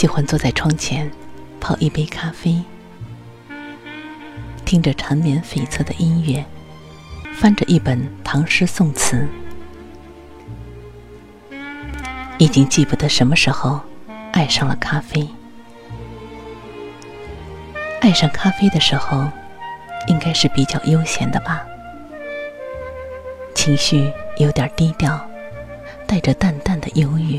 喜欢坐在窗前，泡一杯咖啡，听着缠绵悱恻的音乐，翻着一本唐诗宋词。已经记不得什么时候爱上了咖啡。爱上咖啡的时候，应该是比较悠闲的吧，情绪有点低调，带着淡淡的忧郁，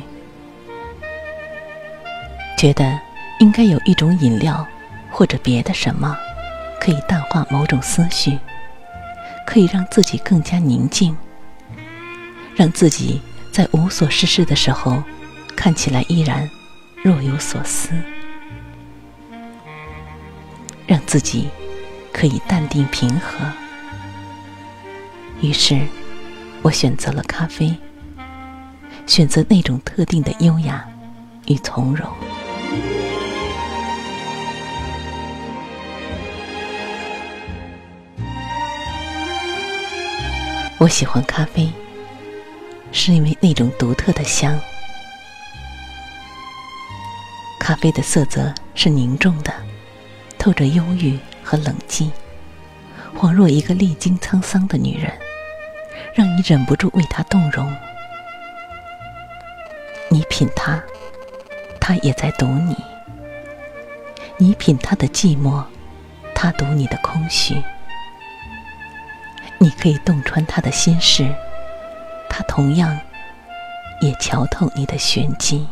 觉得应该有一种饮料或者别的什么，可以淡化某种思绪，可以让自己更加宁静，让自己。在无所事事的时候，看起来依然若有所思，让自己可以淡定平和。于是，我选择了咖啡，选择那种特定的优雅与从容。我喜欢咖啡。是因为那种独特的香。咖啡的色泽是凝重的，透着忧郁和冷静，恍若一个历经沧桑的女人，让你忍不住为她动容。你品它，他也在读你；你品他的寂寞，他读你的空虚。你可以洞穿他的心事。他同样也瞧透你的玄机。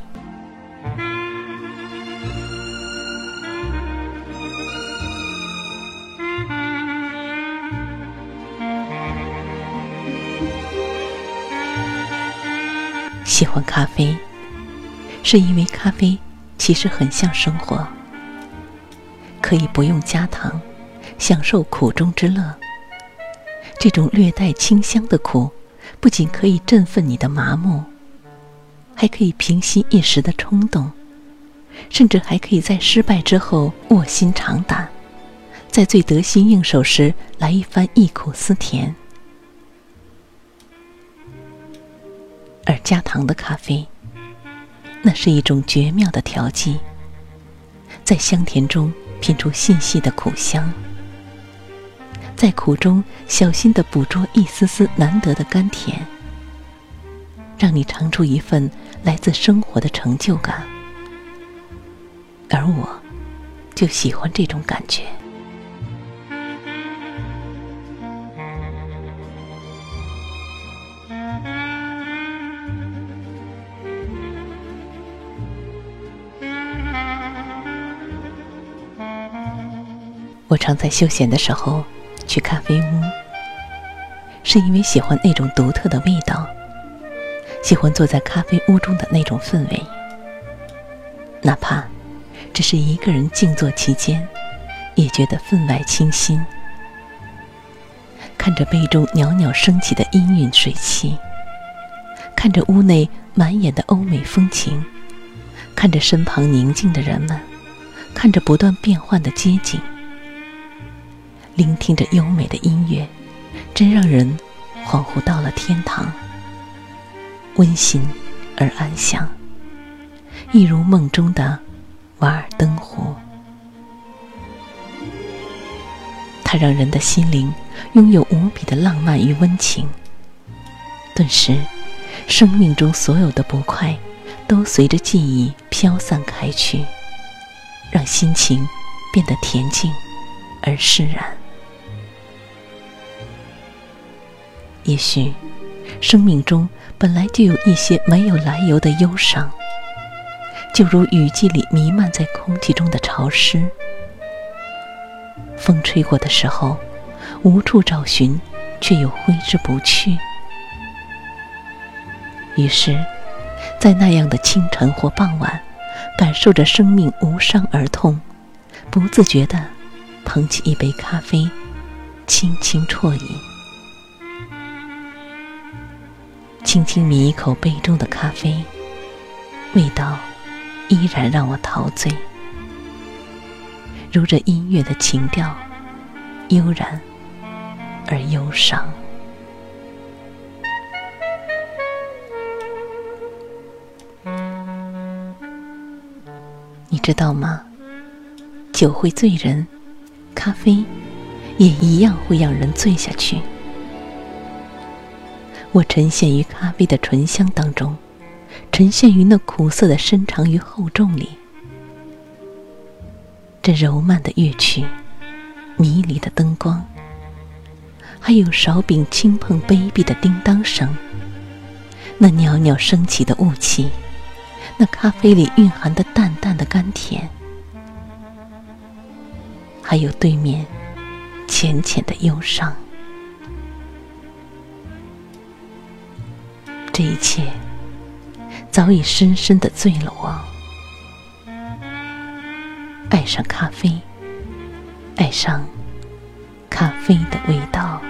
喜欢咖啡，是因为咖啡其实很像生活，可以不用加糖，享受苦中之乐。这种略带清香的苦。不仅可以振奋你的麻木，还可以平息一时的冲动，甚至还可以在失败之后卧薪尝胆，在最得心应手时来一番忆苦思甜。而加糖的咖啡，那是一种绝妙的调剂，在香甜中品出细细的苦香。在苦中小心的捕捉一丝丝难得的甘甜，让你尝出一份来自生活的成就感。而我，就喜欢这种感觉。我常在休闲的时候。去咖啡屋，是因为喜欢那种独特的味道，喜欢坐在咖啡屋中的那种氛围。哪怕只是一个人静坐其间，也觉得分外清新。看着杯中袅袅升起的氤氲水汽，看着屋内满眼的欧美风情，看着身旁宁静的人们，看着不断变换的街景。聆听着优美的音乐，真让人恍惚到了天堂，温馨而安详，一如梦中的瓦尔登湖。它让人的心灵拥有无比的浪漫与温情，顿时，生命中所有的不快都随着记忆飘散开去，让心情变得恬静而释然。也许，生命中本来就有一些没有来由的忧伤，就如雨季里弥漫在空气中的潮湿。风吹过的时候，无处找寻，却又挥之不去。于是，在那样的清晨或傍晚，感受着生命无伤而痛，不自觉地捧起一杯咖啡，轻轻啜饮。轻轻抿一口杯中的咖啡，味道依然让我陶醉，如这音乐的情调，悠然而忧伤。你知道吗？酒会醉人，咖啡也一样会让人醉下去。我沉陷于咖啡的醇香当中，沉陷于那苦涩的深长与厚重里。这柔慢的乐曲，迷离的灯光，还有勺柄轻碰杯壁的叮当声，那袅袅升起的雾气，那咖啡里蕴含的淡淡的甘甜，还有对面浅浅的忧伤。这一切早已深深的醉了我，爱上咖啡，爱上咖啡的味道。